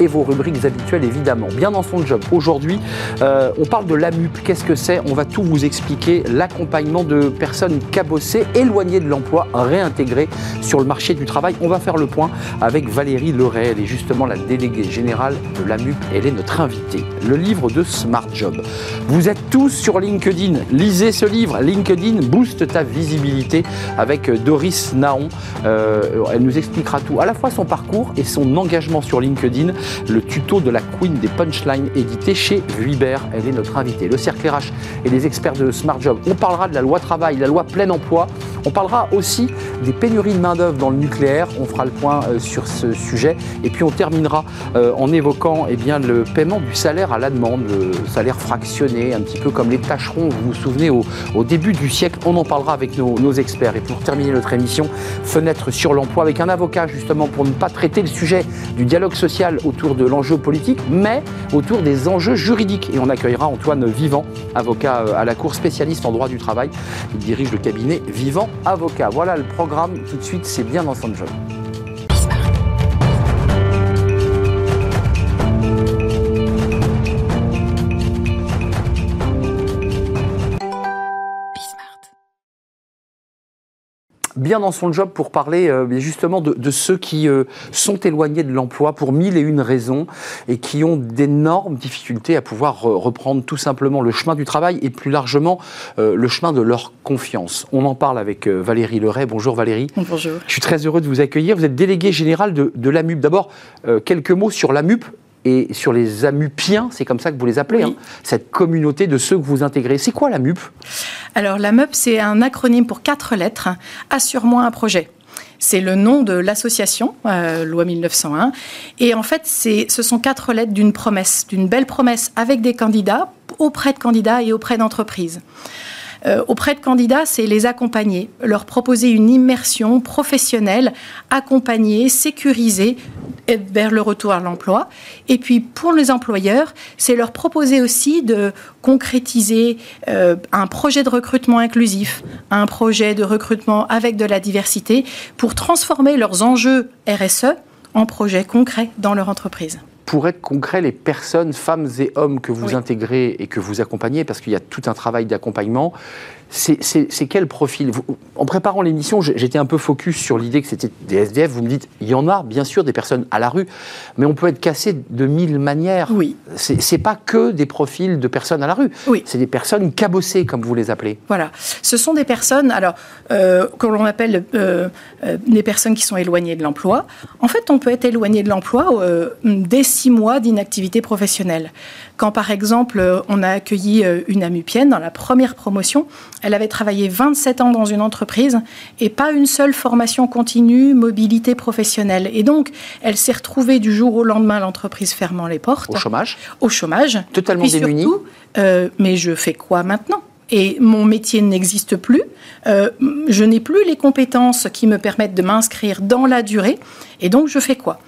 et vos rubriques habituelles évidemment. Bien dans son job, aujourd'hui, euh, on parle de l'AMUP. Qu'est-ce que c'est? On va tout vous expliquer. L'accompagnement de personnes cabossées, éloignées de l'emploi, réintégrées sur le marché du travail. On va faire le point avec Valérie Leray. Elle est justement la déléguée générale de l'AMUP. Elle est notre invitée. Le livre de Smart Job. Vous êtes tous sur LinkedIn. Lisez ce livre. LinkedIn booste ta visibilité avec euh, Doris Naon. Euh, elle nous expliquera tout, à la fois son parcours et son engagement sur LinkedIn, le tuto de la Queen des punchlines édité chez Vuibert. Elle est notre invitée. Le cercle RH et les experts de Smart Job. On parlera de la loi travail, la loi plein emploi. On parlera aussi des pénuries de main-d'œuvre dans le nucléaire. On fera le point euh, sur ce sujet. Et puis on terminera en évoquant eh bien, le paiement du salaire à la demande, le salaire fractionné, un petit peu comme les tâcherons, vous vous souvenez, au, début du siècle. On en parlera avec nos experts. Et pour terminer notre émission, fenêtre sur l'emploi avec un avocat justement pour ne pas traiter le sujet du dialogue social de l'enjeu politique, mais autour des enjeux juridiques. Et on accueillera Antoine Vivant, avocat euh, à la Cour spécialiste en droit du travail. Il dirige le cabinet Vivant Avocat. Voilà le programme. Tout de suite, c'est bien dans son job. Bien dans son job pour parler euh, justement de, ceux qui euh, sont éloignés de l'emploi pour mille et une raisons et qui ont d'énormes difficultés à pouvoir reprendre tout simplement le chemin du travail et plus largement euh, le chemin de leur confiance. On en parle avec Valérie Leray. Bonjour Valérie. Bonjour. Je suis très heureux de vous accueillir. Vous êtes déléguée générale de, de l'AMUP. D'abord, quelques mots sur l'AMUP et sur les amupiens, c'est comme ça que vous les appelez, hein, cette communauté de ceux que vous intégrez. C'est quoi l'AMUP Alors l'AMUP, c'est un acronyme pour quatre lettres, Assure-moi un projet. C'est le nom de l'association, euh, loi 1901. Et en fait, ce sont quatre lettres d'une promesse, d'une belle promesse avec des candidats, auprès de candidats et auprès d'entreprises. Euh, auprès de candidats, c'est les accompagner, leur proposer une immersion professionnelle, accompagnée, sécurisée vers le retour à l'emploi. Et puis pour les employeurs, c'est leur proposer aussi de concrétiser euh, un projet de recrutement inclusif, un projet de recrutement avec de la diversité pour transformer leurs enjeux RSE en projets concrets dans leur entreprise pour être concret, les personnes, femmes et hommes que vous intégrez et que vous accompagnez, parce qu'il y a tout un travail d'accompagnement, c'est quel profil? En préparant l'émission, j'étais un peu focus sur l'idée que c'était des SDF. Vous me dites, il y en a, bien sûr, des personnes à la rue, mais on peut être cassé de mille manières. Oui. C'est pas que des profils de personnes à la rue. Oui. C'est des personnes cabossées, comme vous les appelez. Voilà. Ce sont des personnes, alors, euh, que l'on appelle euh, euh, des personnes qui sont éloignées de l'emploi. En fait, on peut être éloigné de l'emploi euh, dès six mois d'inactivité professionnelle. Quand, par exemple, on a accueilli une amupienne dans la première promotion, elle avait travaillé 27 ans dans une entreprise et pas une seule formation continue, mobilité professionnelle. Et donc, elle s'est retrouvée du jour au lendemain, l'entreprise fermant les portes. Au chômage Au chômage. Totalement démunie. Euh, mais je fais quoi maintenant? Et mon métier n'existe plus. Euh, je n'ai plus les compétences qui me permettent de m'inscrire dans la durée. Et donc, je fais quoi?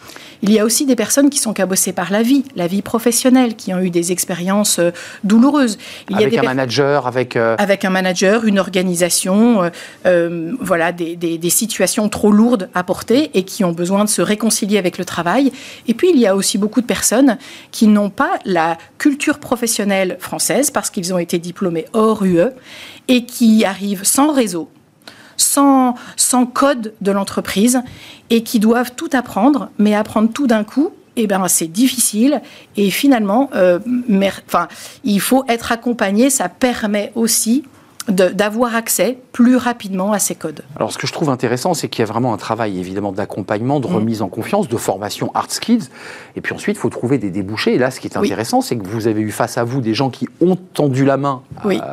Il y a aussi des personnes qui sont cabossées par la vie, la vie professionnelle, qui ont eu des expériences euh, douloureuses. Il avec y a un manager, avec... Euh, avec un manager, une organisation, euh, voilà, des, des, situations trop lourdes à porter et qui ont besoin de se réconcilier avec le travail. Et puis, il y a aussi beaucoup de personnes qui n'ont pas la culture professionnelle française parce qu'ils ont été diplômés hors UE et qui arrivent sans réseau, sans, code de l'entreprise et qui doivent tout apprendre, mais apprendre tout d'un coup, eh ben, c'est difficile. Et finalement, euh, il faut être accompagné. Ça permet aussi d'avoir accès plus rapidement à ces codes. Alors ce que je trouve intéressant, c'est qu'il y a vraiment un travail évidemment d'accompagnement, de mm. remise en confiance, de formation hard skills, et puis ensuite il faut trouver des débouchés. Et là, ce qui est intéressant, c'est que vous avez eu face à vous des gens qui ont tendu la main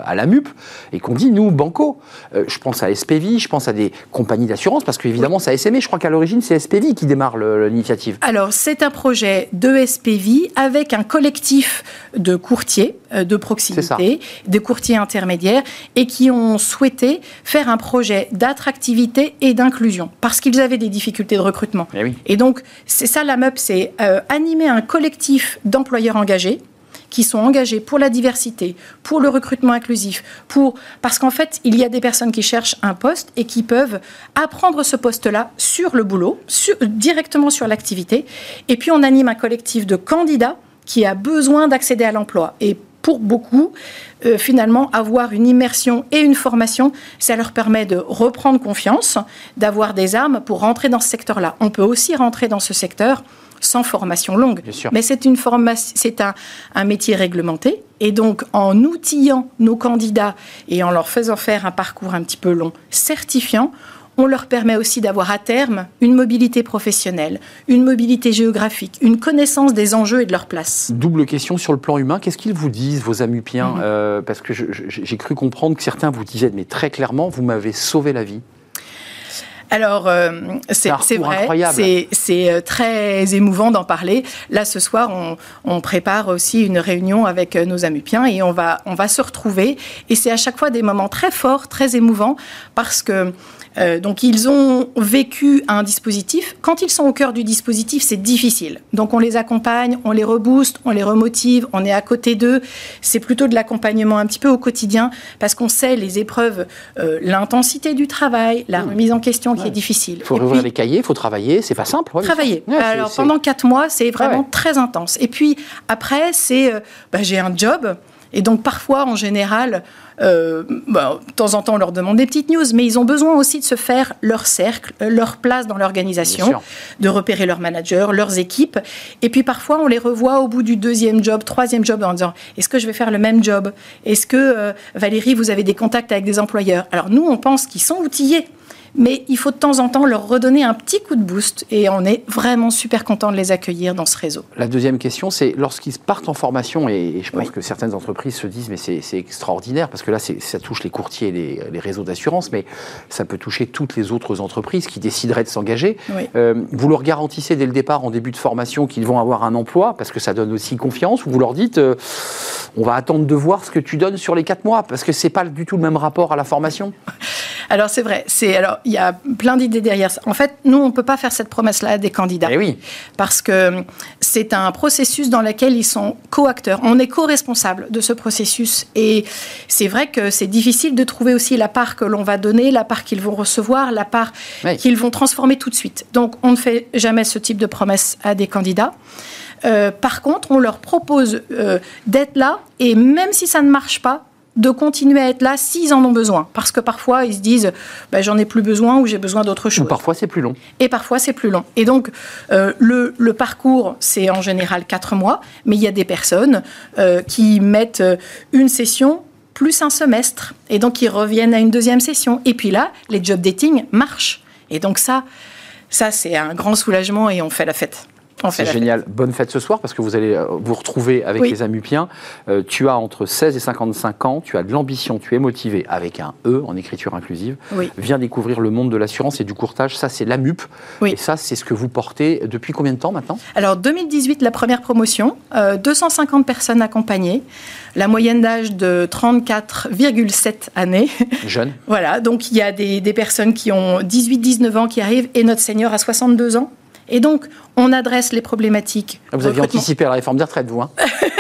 à, la MUP et qu'on dit nous banco. Euh, je pense à SPV, je pense à des compagnies d'assurance parce qu'évidemment ça a SME. Je crois qu'à l'origine c'est SPV qui démarre l'initiative. Alors c'est un projet de SPV avec un collectif de courtiers euh, de proximité, de courtiers intermédiaires et et qui ont souhaité faire un projet d'attractivité et d'inclusion parce qu'ils avaient des difficultés de recrutement. Eh et donc, c'est ça la MUP, c'est euh, animer un collectif d'employeurs engagés qui sont engagés pour la diversité, pour le recrutement inclusif, pour parce qu'en fait, il y a des personnes qui cherchent un poste et qui peuvent apprendre ce poste-là sur le boulot, directement sur l'activité. Et puis, on anime un collectif de candidats qui a besoin d'accéder à l'emploi. Et pour beaucoup, euh, finalement, avoir une immersion et une formation, ça leur permet de reprendre confiance, d'avoir des armes pour rentrer dans ce secteur-là. On peut aussi rentrer dans ce secteur sans formation longue. Mais c'est une formation, c'est un, un, métier réglementé. Et donc, en outillant nos candidats et en leur faisant faire un parcours un petit peu long, certifiant, on leur permet aussi d'avoir à terme une mobilité professionnelle, une mobilité géographique, une connaissance des enjeux et de leur place. Double question sur le plan humain. Qu'est-ce qu'ils vous disent, vos amupiens mhm. euh, Parce que j'ai cru comprendre que certains vous disaient, mais très clairement, vous m'avez sauvé la vie. Alors, euh, c'est vrai, c'est euh, très émouvant d'en parler. Là, ce soir, on, on, prépare aussi une réunion avec nos amupiens et on va, on va se retrouver. Et c'est à chaque fois des moments très forts, très émouvants, parce que euh, donc ils ont vécu un dispositif. Quand ils sont au cœur du dispositif, c'est difficile. Donc on les accompagne, on les rebooste, on les remotive, on est à côté d'eux. C'est plutôt de l'accompagnement un petit peu au quotidien parce qu'on sait les épreuves, euh, l'intensité du travail, la remise en question qui est difficile. Il faut rouvrir les cahiers, il faut travailler, c'est pas simple. travailler. Alors pendant quatre mois, c'est vraiment très intense. Et puis après, c'est euh, bah, j'ai un job. Et donc parfois, en général, euh, bah, de temps en temps, on leur demande des petites news, mais ils ont besoin aussi de se faire leur cercle, euh, leur place dans l'organisation, de repérer leurs managers, leurs équipes. Et puis parfois, on les revoit au bout du deuxième job, troisième job, en disant est-ce que je vais faire le même job? Est-ce que euh, Valérie, vous avez des contacts avec des employeurs? Alors nous, on pense qu'ils sont outillés mais il faut de temps en temps leur redonner un petit coup de boost et on est vraiment super content de les accueillir dans ce réseau. La deuxième question, c'est lorsqu'ils partent en formation, et, je pense que certaines entreprises se disent mais c'est extraordinaire parce que là ça touche les courtiers et les, réseaux d'assurance, mais ça peut toucher toutes les autres entreprises qui décideraient de s'engager. Euh, vous leur garantissez dès le départ en début de formation qu'ils vont avoir un emploi parce que ça donne aussi confiance ou vous leur dites euh, on va attendre de voir ce que tu donnes sur les quatre mois parce que c'est pas du tout le même rapport à la formation? Alors c'est vrai, c'est alors il y a plein d'idées derrière ça. En fait, nous on peut pas faire cette promesse-là à des candidats. Eh oui. Parce que c'est un processus dans lequel ils sont co-acteurs. On est co-responsable de ce processus et c'est vrai que c'est difficile de trouver aussi la part que l'on va donner, la part qu'ils vont recevoir, la part qu'ils vont transformer tout de suite. Donc on ne fait jamais ce type de promesse à des candidats. Euh, par contre, on leur propose euh, d'être là et même si ça ne marche pas, de continuer à être là s'ils en ont besoin. Parce que parfois, ils se disent, bah, j'en ai plus besoin ou j'ai besoin d'autre chose. Ou parfois, c'est plus long. Et parfois, c'est plus long. Et donc, euh, le, le, parcours, c'est en général quatre mois, mais il y a des personnes euh, qui mettent euh, une session plus un semestre, et donc ils reviennent à une deuxième session. Et puis là, les job dating marchent. Et donc ça, ça c'est un grand soulagement et on fait la fête. C'est génial. Bonne fête ce soir parce que vous allez euh, vous retrouver avec les Amupiens. Euh, tu as entre 16 et 55 ans, tu as de l'ambition, tu es motivé avec un E en écriture inclusive. Viens découvrir le monde de l'assurance et du courtage. Ça, c'est l'AMUP. Et ça, c'est ce que vous portez depuis combien de temps maintenant? Alors, 2018, la première promotion. 250 euh, personnes accompagnées. La moyenne d'âge de 34,7 années. Jeune. voilà. Donc, il y a des, des personnes qui ont 18-19 ans qui arrivent et notre senior a 62 ans. Et donc, on adresse les problématiques. Ah, vous avez anticipé la réforme des retraites, vous hein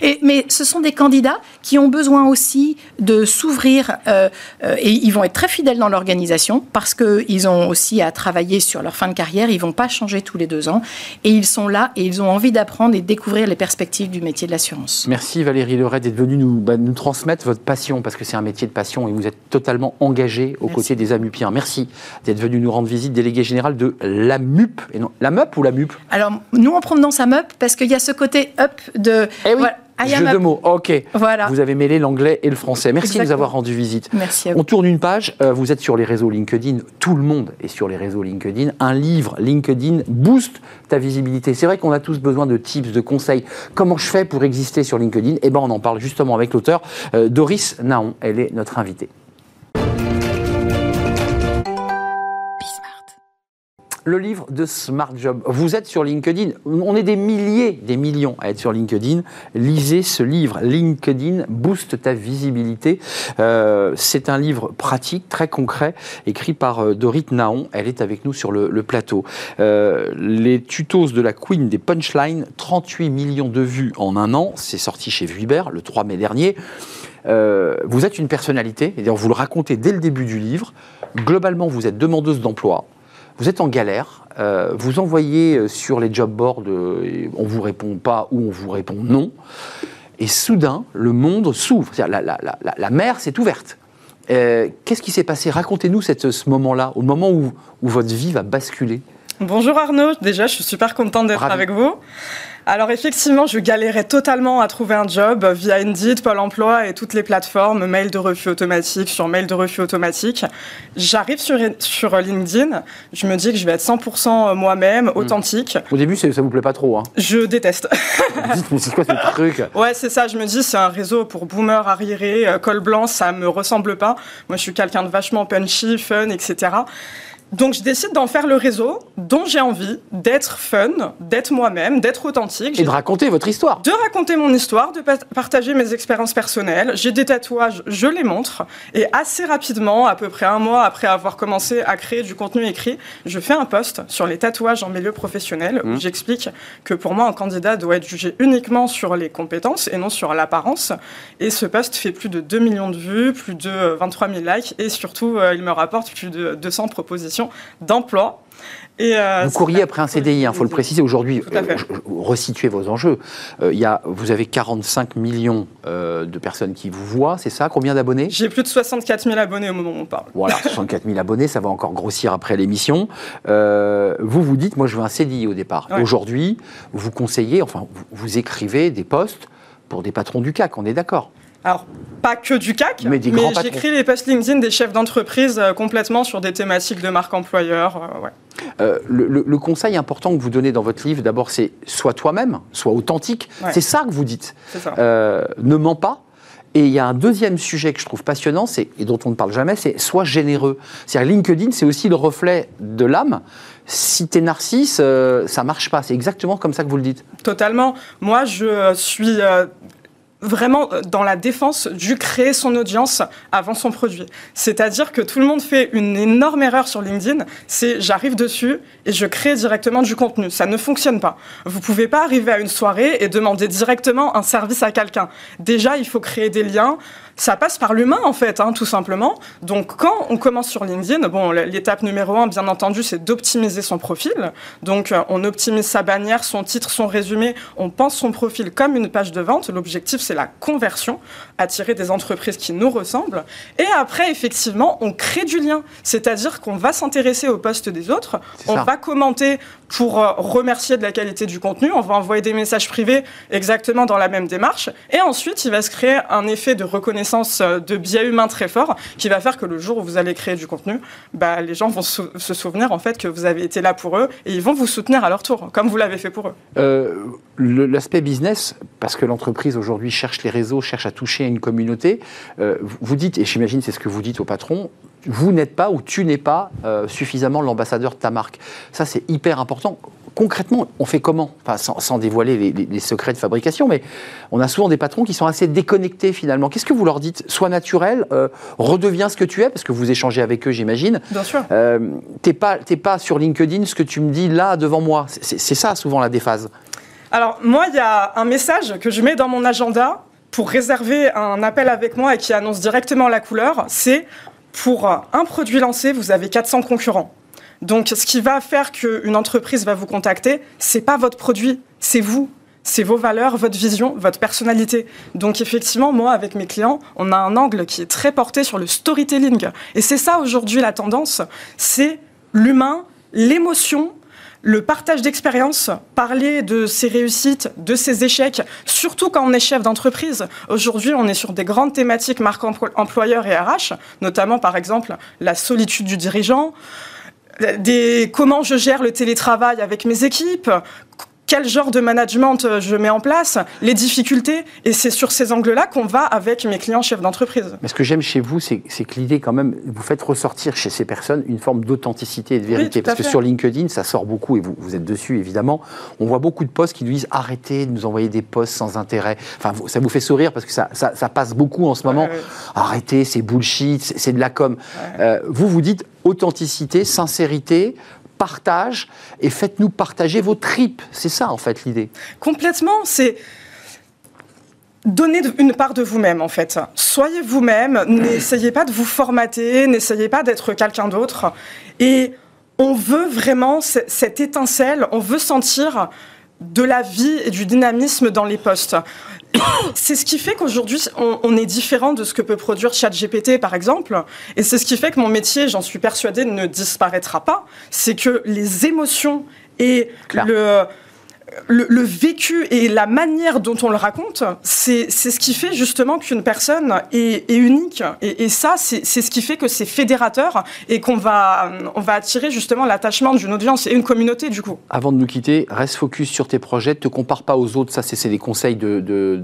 et, Mais ce sont des candidats qui ont besoin aussi de s'ouvrir euh, euh, et ils vont être très fidèles dans l'organisation parce qu'ils ont aussi à travailler sur leur fin de carrière. Ils ne vont pas changer tous les deux ans et ils sont là et ils ont envie d'apprendre et de découvrir les perspectives du métier de l'assurance. Merci Valérie Leray d'être venue nous, bah, nous, transmettre votre passion parce que c'est un métier de passion et vous êtes totalement engagée aux côtés des Amupiens. Merci d'être venue nous rendre visite, délégué général de l'AMUP et non la MUP ou la MUP? Alors, nous, on provenance à MUP parce qu'il y a ce côté up de. Eh oui. Jeu de mots, ok. Voilà. Vous avez mêlé l'anglais et le français. Merci de nous avoir rendu visite. Merci à vous. On tourne une page. Euh, vous êtes sur les réseaux LinkedIn. Tout le monde est sur les réseaux LinkedIn. Un livre LinkedIn booste ta visibilité. C'est vrai qu'on a tous besoin de tips, de conseils. Comment je fais pour exister sur LinkedIn? Eh ben, on en parle justement avec l'auteur euh, Doris Naon. Elle est notre invitée. Le livre de Smart Job. Vous êtes sur LinkedIn. On est des milliers, des millions à être sur LinkedIn. Lisez ce livre. LinkedIn booste ta visibilité. Euh, c'est un livre pratique, très concret, écrit par euh, Dorit Naon. Elle est avec nous sur le, plateau. Euh, les tutos de la Queen des punchlines, 38 millions de vues en un an. C'est sorti chez Vuibert le 3 mai dernier. vous êtes une personnalité, et vous le racontez dès le début du livre. Globalement, vous êtes demandeuse d'emploi vous êtes en galère, euh, vous envoyez euh, sur les job boards, euh, on vous répond pas ou on vous répond non, et soudain, le monde s'ouvre, la, la, la, la, mer s'est ouverte. Qu'est-ce qui s'est passé? Racontez-nous ce moment-là, au moment où, où votre vie va basculer. Bonjour Arnaud, déjà je suis super contente d'être avec vous. Alors effectivement, je galérais totalement à trouver un job via Indeed, Pôle Emploi et toutes les plateformes, mail de refus automatique sur mail de refus automatique. J'arrive sur, sur LinkedIn, je me dis que je vais être 100% moi-même, hmm. authentique. Au début, ça vous plaît pas trop hein Je déteste. c'est quoi ce truc? Ouais, c'est ça, je me dis c'est un réseau pour boomers arriérés, euh, col blanc, ça me ressemble pas. Moi, je suis quelqu'un de vachement punchy, fun, etc. Donc je décide d'en faire le réseau dont j'ai envie, d'être fun, d'être moi-même, d'être authentique. Et de raconter votre histoire. De raconter mon histoire, de partager mes expériences personnelles. J'ai des tatouages, je les montre. Et assez rapidement, à peu près un mois après avoir commencé à créer du contenu écrit, je fais un post sur les tatouages en milieu professionnel où mmh. j'explique que pour moi, un candidat doit être jugé uniquement sur les compétences et non sur l'apparence. Et ce post fait plus de 2 millions de vues, plus de 23 000 likes et surtout, euh, il me rapporte plus de 200 propositions d'emploi. Et euh, après un CDI, il hein, faut le préciser aujourd'hui. Euh, resituez vos enjeux. Euh, y a, vous avez 45 millions de personnes qui vous voient, c'est ça? Combien d'abonnés? J'ai plus de 64 000 abonnés au moment où on parle. Voilà, 64 000 abonnés, ça va encore grossir après l'émission. vous vous dites, moi je veux un CDI au départ. Aujourd'hui, vous conseillez, enfin vous, vous écrivez des postes pour des patrons du CAC, on est d'accord alors, pas que du CAC, mais, j'écris les posts LinkedIn des chefs d'entreprise euh, complètement sur des thématiques de marque employeur. Euh, euh, le, conseil important que vous donnez dans votre livre, d'abord, c'est sois toi-même, sois authentique. C'est ça que vous dites. ne mens pas. Et il y a un deuxième sujet que je trouve passionnant, et dont on ne parle jamais, c'est sois généreux. C'est-à-dire LinkedIn, c'est aussi le reflet de l'âme. Si tu es narcisse, ça marche pas. C'est exactement comme ça que vous le dites. Totalement. Moi, je suis vraiment euh, dans la défense du créer son audience avant son produit. C'est-à-dire que tout le monde fait une énorme erreur sur LinkedIn, c'est j'arrive dessus et je crée directement du contenu. Ça ne fonctionne pas. Vous pouvez pas arriver à une soirée et demander directement un service à quelqu'un. Déjà, il faut créer des liens, ça passe par l'humain en fait, hein, tout simplement. Donc quand on commence sur LinkedIn, bon, l'étape numéro un, bien entendu, c'est d'optimiser son profil. Donc euh, on optimise sa bannière, son titre, son résumé. On pense son profil comme une page de vente. L'objectif, c'est la conversion, attirer des entreprises qui nous ressemblent. Et après, effectivement, on crée du lien, c'est-à-dire qu'on va s'intéresser au poste des autres, on va commenter pour euh, remercier de la qualité du contenu, on va envoyer des messages privés exactement dans la même démarche. Et ensuite, il va se créer un effet de reconnaissance euh, de biais humain très fort qui va faire que le jour où vous allez créer du contenu, bah, les gens vont se souvenir en fait que vous avez été là pour eux et ils vont vous soutenir à leur tour, comme vous l'avez fait pour eux. Euh, l'aspect business, parce que l'entreprise aujourd'hui cherche les réseaux, cherche à toucher une communauté, euh, vous dites, et j'imagine c'est ce que vous dites au patron, vous n'êtes pas ou tu n'es pas suffisamment l'ambassadeur de ta marque. Ça, c'est hyper important concrètement, on fait comment? Enfin, sans, dévoiler les, secrets de fabrication, mais on a souvent des patrons qui sont assez déconnectés finalement. Qu'est-ce que vous leur dites? Sois naturel, euh, redeviens ce que tu es, parce que vous échangez avec eux, j'imagine. Bien sûr. Euh, t'es pas, pas sur LinkedIn ce que tu me dis là devant moi. C'est ça souvent la déphase. Alors moi, il y a un message que je mets dans mon agenda pour réserver un appel avec moi et qui annonce directement la couleur. C'est pour un produit lancé, vous avez 400 concurrents. Donc, ce qui va faire qu'une entreprise va vous contacter, c'est pas votre produit, c'est vous. C'est vos valeurs, votre vision, votre personnalité. Donc effectivement, moi, avec mes clients, on a un angle qui est très porté sur le storytelling. Et c'est ça aujourd'hui la tendance, c'est l'humain, l'émotion, le partage d'expérience, parler de ses réussites, de ses échecs, surtout quand on est chef d'entreprise. Aujourd'hui, on est sur des grandes thématiques marque employeur et RH, notamment par exemple la solitude du dirigeant, des, comment je gère le télétravail avec mes équipes, quel genre de management euh, je mets en place, les difficultés. Et c'est sur ces angles-là qu'on va avec mes clients chefs d'entreprise. Mais ce que j'aime chez vous, c'est que l'idée, quand même, vous faites ressortir chez ces personnes une forme d'authenticité et de vérité. parce que sur LinkedIn, ça sort beaucoup, et vous, vous êtes dessus, évidemment. On voit beaucoup de posts qui nous disent arrêtez de nous envoyer des posts sans intérêt. Enfin, ça vous fait sourire parce que ça, ça, passe beaucoup en ce moment. Arrêtez, c'est bullshit, c'est de la com. Euh, vous, vous dites authenticité, sincérité, partage et faites-nous partager vos tripes. C'est ça, en fait, l'idée. Complètement. C'est donner une part de vous-même, en fait. Soyez vous-même, n'essayez pas de vous formater, n'essayez pas d'être quelqu'un d'autre. Et on veut vraiment cette étincelle, on veut sentir de la vie et du dynamisme dans les postes. c'est ce qui fait qu'aujourd'hui, on, est différent de ce que peut produire ChatGPT, par exemple. Et c'est ce qui fait que mon métier, j'en suis persuadée, ne disparaîtra pas. C'est que les émotions et le le, vécu et la manière dont on le raconte, c'est ce qui fait justement qu'une personne est, unique. Et, ça, c'est ce qui fait que c'est fédérateur et qu'on va, on va attirer justement l'attachement d'une audience et une communauté du coup. Avant de nous quitter, reste focus sur tes projets, te compare pas aux autres. Ça, c'est des conseils de,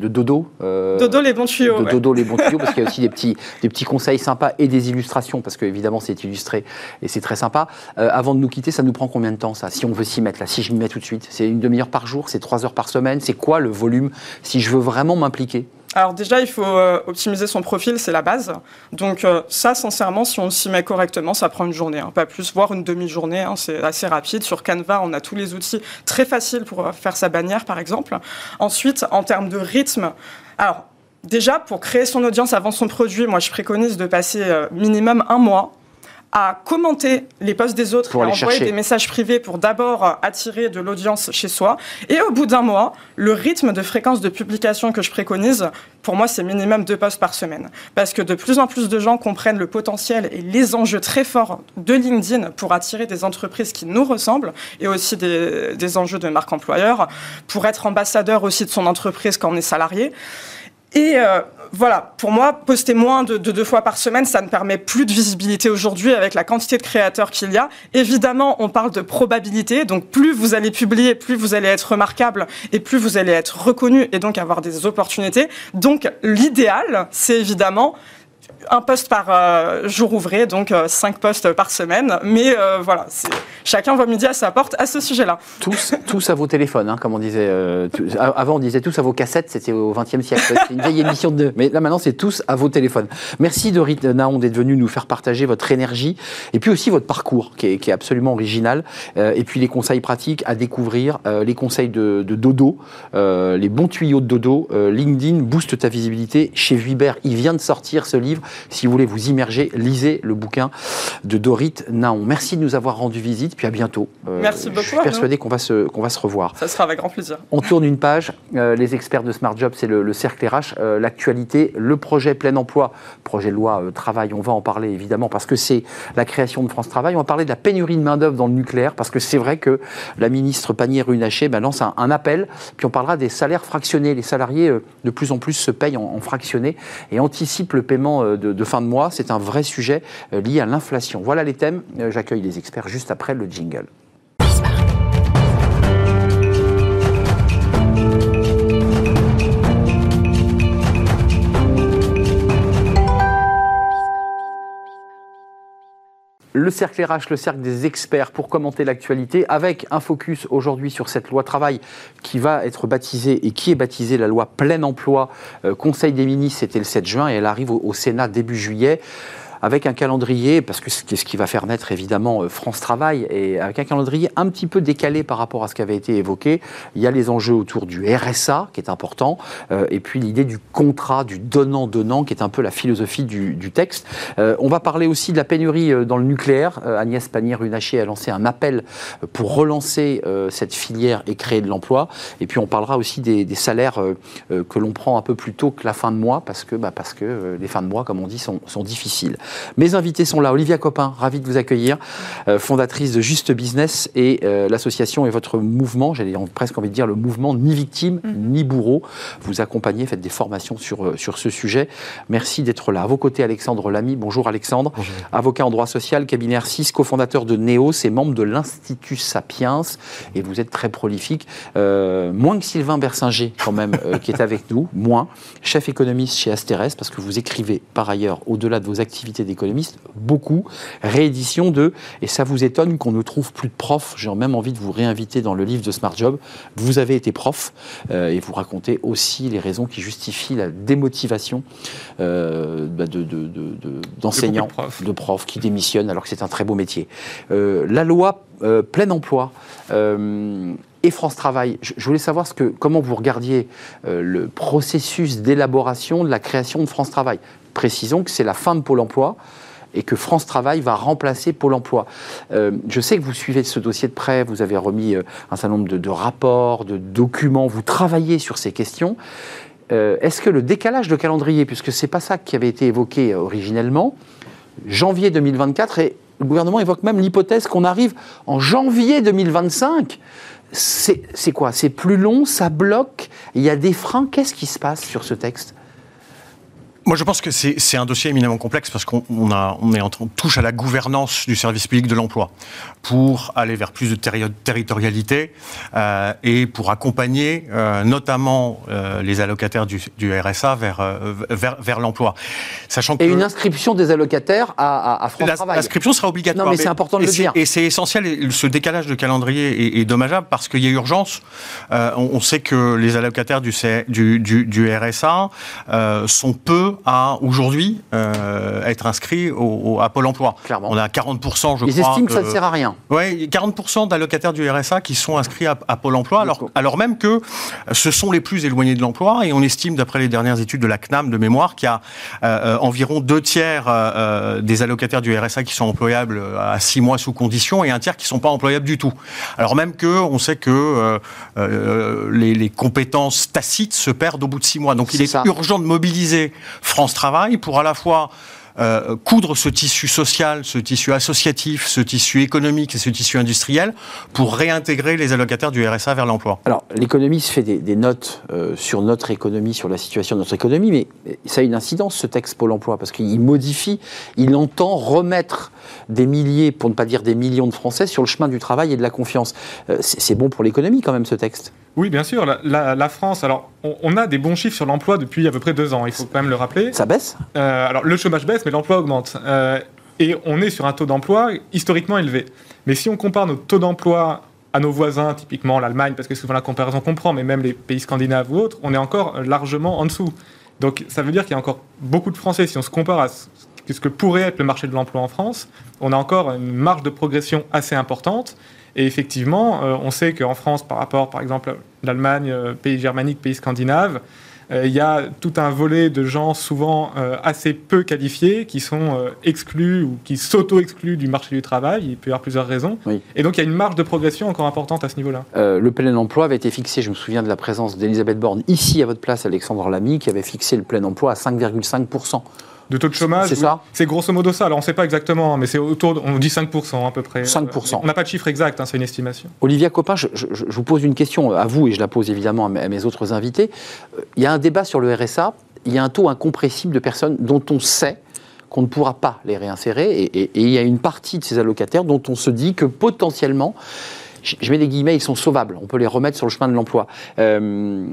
Dodo. Euh, Dodo les bons tuyaux. De Dodo les bons tuyaux, parce qu'il y a aussi des petits, des petits conseils sympas et des illustrations, parce qu'évidemment, c'est illustré et c'est très sympa. Euh, avant de nous quitter, ça nous prend combien de temps ça Si on veut s'y mettre là, si je m'y mets tout de suite, c'est une demi-heure par jour, c'est trois heures par semaine C'est quoi le volume si je veux vraiment m'impliquer? Alors déjà, il faut euh, optimiser son profil, c'est la base. Donc euh, ça, sincèrement, si on s'y met correctement, ça prend une journée, hein, pas plus, voire une demi-journée. Hein, c'est assez rapide. Sur Canva, on a tous les outils très faciles pour euh, faire sa bannière, par exemple. Ensuite, en termes de rythme, alors déjà, pour créer son audience avant son produit, moi, je préconise de passer minimum un mois à commenter les posts des autres pour à envoyer des messages privés pour d'abord attirer de l'audience chez soi. Et au bout d'un mois, le rythme de fréquence de publication que je préconise, pour moi, c'est minimum deux posts par semaine. Parce que de plus en plus de gens comprennent le potentiel et les enjeux très forts de LinkedIn pour attirer des entreprises qui nous ressemblent et aussi des, des enjeux de marque employeur, pour être ambassadeur aussi de son entreprise quand on est salarié. Et euh, voilà, pour moi, poster moins de, deux fois par semaine, ça ne permet plus de visibilité aujourd'hui avec la quantité de créateurs qu'il y a. Évidemment, on parle de probabilité, donc plus vous allez publier, plus vous allez être remarquable et plus vous allez être reconnu et donc avoir des opportunités. Donc l'idéal, c'est évidemment un poste par euh, jour ouvré, donc euh, cinq postes par semaine. Mais euh, voilà, chacun voit midi à sa porte à ce sujet-là. Tous, tous à vos téléphones, hein, comme on disait. avant, on disait tous à vos cassettes, c'était au XXe siècle. C'est une vieille émission de. Mais là, maintenant, c'est tous à vos téléphones. Merci, Dorit Naon, d'être venu nous faire partager votre énergie et puis aussi votre parcours, qui est, absolument original. et puis les conseils pratiques à découvrir, les conseils de, Dodo, les bons tuyaux de Dodo. LinkedIn booste ta visibilité. Chez Vuibert, il vient de sortir ce livre. Si vous voulez vous immerger, lisez le bouquin de Dorit Naon. Merci de nous avoir rendu visite, puis à bientôt. Euh, Merci beaucoup. Je suis persuadé qu'on va, se, qu'on va se revoir. Ça sera avec grand plaisir. On tourne une page. Euh, les experts de Smart Job, c'est le, cercle RH. Euh, l'actualité, le projet plein emploi, projet de loi travail, on va en parler évidemment parce que c'est la création de France Travail. On va parler de la pénurie de main-d'œuvre dans le nucléaire parce que c'est vrai que la ministre Pannier-Runacher ben, lance un, appel. Puis on parlera des salaires fractionnés. Les salariés, de plus en plus, se payent en, en fractionnés et anticipent le paiement de, de fin de mois. C'est un vrai sujet euh, lié à l'inflation. Voilà les thèmes. Euh, j'accueille les experts juste après le jingle. Le cercle RH, le cercle des experts pour commenter l'actualité, avec un focus aujourd'hui sur cette loi travail qui va être baptisée et qui est baptisée la loi plein emploi. Euh, Conseil des ministres, c'était le 7 juin et elle arrive au Sénat début juillet avec un calendrier, parce que c'est ce qui va faire naître évidemment euh, France Travail, et avec un calendrier un petit peu décalé par rapport à ce qui avait été évoqué. Il y a les enjeux autour du RSA, qui est important, euh, et puis l'idée du contrat, du donnant-donnant, qui est un peu la philosophie du, texte. Euh, on va parler aussi de la pénurie dans le nucléaire. Agnès Pannier-Runacher a lancé un appel pour relancer cette filière et créer de l'emploi. Et puis on parlera aussi des, salaires que l'on prend un peu plus tôt que la fin de mois, parce que, bah, parce que les fins de mois, comme on dit, sont, sont difficiles. Mes invités sont là. Olivia Copin, ravi de vous accueillir, euh, fondatrice de Juste Business et euh, l'association et votre mouvement, j'allais presque envie de dire le mouvement ni victime mm. ni bourreau. Vous accompagnez, faites des formations sur, euh, sur ce sujet. Merci d'être là. À vos côtés, Alexandre Lamy. Bonjour Alexandre. Avocat en droit social, cabinet R6, cofondateur de NEOS et membre de l'Institut Sapiens. Et vous êtes très prolifique. moins que Sylvain Bersinger, quand même, qui est avec nous. Moins. Chef économiste chez Asterès, parce que vous écrivez par ailleurs, au-delà de vos activités d'économiste, beaucoup. Réédition de, et ça vous étonne qu'on ne trouve plus de profs, j'ai même envie de vous réinviter dans le livre de Smart Job. Vous avez été prof euh, et vous racontez aussi les raisons qui justifient la démotivation euh, bah, d'enseignants, de, de, profs qui démissionnent alors que c'est un très beau métier. Euh, la loi plein emploi et France Travail. Je, voulais savoir ce que, comment vous regardiez le processus d'élaboration de la création de France Travail. Précisons que c'est la fin de Pôle emploi et que France Travail va remplacer Pôle emploi. Euh, je sais que vous suivez ce dossier de près, vous avez remis euh, un certain nombre de, rapports, de documents, vous travaillez sur ces questions. Euh, est-ce que le décalage de calendrier, puisque ce n'est pas ça qui avait été évoqué originellement, janvier 2024, et le gouvernement évoque même l'hypothèse qu'on arrive en janvier 2025, c'est quoi? C'est plus long, ça bloque, il y a des freins, qu'est-ce qui se passe sur ce texte? Moi, je pense que c'est un dossier éminemment complexe parce qu'on on est en, on touche à la gouvernance du service public de l'emploi pour aller vers plus de territorialité euh, et pour accompagner euh, notamment euh, les allocataires du, du RSA vers, euh, vers, vers l'emploi. Sachant que et une inscription des allocataires à, à France Travail. L'inscription sera obligatoire. Non, mais, c'est important de le dire. Et c'est essentiel. Ce décalage de calendrier est, est dommageable parce qu'il y a urgence. On, on, sait que les allocataires du, du, du, du RSA sont peu à aujourd'hui euh, être inscrits au, à Pôle emploi. Clairement. On a 40%, je Ils crois. Ils estiment que ça ne sert à rien. Oui, 40% d'allocataires du RSA qui sont inscrits à, Pôle emploi, alors, alors même que ce sont les plus éloignés de l'emploi. Et on estime, d'après les dernières études de la CNAM de mémoire, qu'il y a euh, environ deux tiers euh, des allocataires du RSA qui sont employables à six mois sous condition et un tiers qui ne sont pas employables du tout. Alors même que on sait que les, les, compétences tacites se perdent au bout de six mois. Donc il est, est urgent de mobiliser France Travail pour à la fois euh, coudre ce tissu social, ce tissu associatif, ce tissu économique et ce tissu industriel pour réintégrer les allocataires du RSA vers l'emploi Alors, l'économie se fait des, notes euh, sur notre économie, sur la situation de notre économie, mais ça a une incidence, ce texte Pôle emploi, parce qu'il modifie, il entend remettre des milliers, pour ne pas dire des millions de Français sur le chemin du travail et de la confiance. Euh, c'est bon pour l'économie quand même, ce texte? Oui, bien sûr. La, France, alors, on, a des bons chiffres sur l'emploi depuis à peu près deux ans, il faut quand même le rappeler. Ça baisse? Alors, le chômage baisse, mais l'emploi augmente. Euh, et on est sur un taux d'emploi historiquement élevé. Mais si on compare nos taux d'emploi à nos voisins, typiquement l'Allemagne, parce que souvent la comparaison comprend, mais même les pays scandinaves ou autres, on est encore largement en dessous. Donc ça veut dire qu'il y a encore beaucoup de Français, si on se compare à ce que pourrait être le marché de l'emploi en France, on a encore une marge de progression assez importante. Et effectivement, euh, on sait qu'en France, par rapport, par exemple, à l'Allemagne, euh, pays germanique, pays scandinave, euh, il y a tout un volet de gens souvent assez peu qualifiés qui sont exclus ou qui s'auto-excluent du marché du travail. Il peut y avoir plusieurs raisons. Et donc il y a une marge de progression encore importante à ce niveau-là. le plein emploi avait été fixé, je me souviens de la présence d'Elisabeth Borne ici à votre place, Alexandre Lamy, qui avait fixé le plein emploi à 5,5% de taux de chômage. C'est ça C'est grosso modo ça. Alors on ne sait pas exactement, hein, mais c'est autour, on dit 5% à peu près. 5%. On n'a pas de chiffre exact, hein, c'est une estimation. Olivia Copin, je, vous pose une question à vous et je la pose évidemment à mes, autres invités. Euh, il y a un débat sur le RSA. Il y a un taux incompressible de personnes dont on sait qu'on ne pourra pas les réinsérer et, et il y a une partie de ces allocataires dont on se dit que potentiellement je mets des guillemets, ils sont sauvables. On peut les remettre sur le chemin de l'emploi. Euh,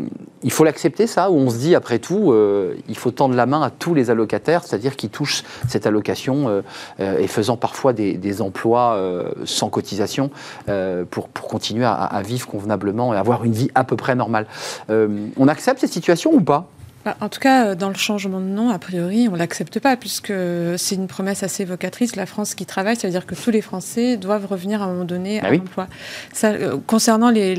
il faut l'accepter, ça, ou on se dit, après tout, euh, il faut tendre la main à tous les allocataires, c'est-à-dire qui touchent cette allocation euh, et faisant parfois des, emplois sans cotisation pour, pour, continuer à, vivre convenablement et avoir une vie à peu près normale. on accepte cette situation ou pas? En tout cas, euh, dans le changement de nom, a priori, on ne l'accepte pas, puisque c'est une promesse assez évocatrice. La France qui travaille, ça veut dire que tous les Français doivent revenir à un moment donné à bah l'emploi. Euh, concernant les,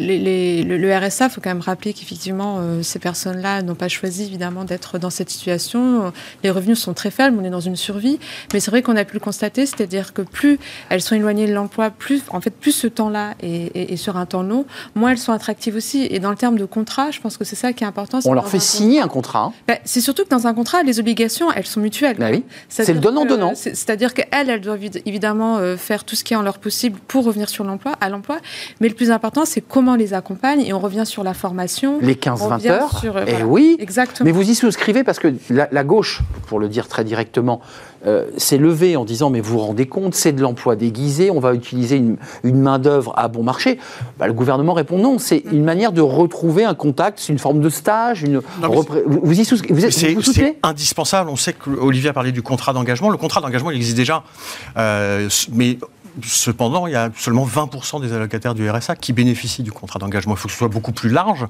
le, RSA, il faut quand même rappeler qu'effectivement, euh, ces personnes-là n'ont pas choisi, évidemment, d'être dans cette situation. Les revenus sont très faibles, on est dans une survie. Mais c'est vrai qu'on a pu le constater, c'est-à-dire que plus elles sont éloignées de l'emploi, plus, en fait, plus ce temps-là est, sur un temps long, moins elles sont attractives aussi. Et dans le terme de contrat, je pense que c'est ça qui est important. On leur fait signer un contrat contrat. Hein. Bah, c'est surtout que dans un contrat, les obligations, elles sont mutuelles. Bah oui. C'est le donnant-donnant. C'est-à-dire qu'elles, elles doivent évidemment euh, faire tout ce qui est en leur possible pour revenir sur l'emploi, à l'emploi. Mais le plus important, c'est comment les accompagne. Et on revient sur la formation. Les 15-20 heures. et eh oui. Exactement. Mais vous y souscrivez parce que la gauche, pour le dire très directement, euh, s'est levé en disant mais vous vous rendez compte, c'est de l'emploi déguisé, on va utiliser une, main-d'œuvre à bon marché. Bah, le gouvernement répond non, c'est une manière de retrouver un contact, c'est une forme de stage. Une vous, y souscrivez C'est indispensable. On sait qu'Olivier a parlé du contrat d'engagement. Le contrat d'engagement, il existe déjà. Euh, mais Cependant, il y a seulement 20% des allocataires du RSA qui bénéficient du contrat d'engagement. Il faut que ce soit beaucoup plus large.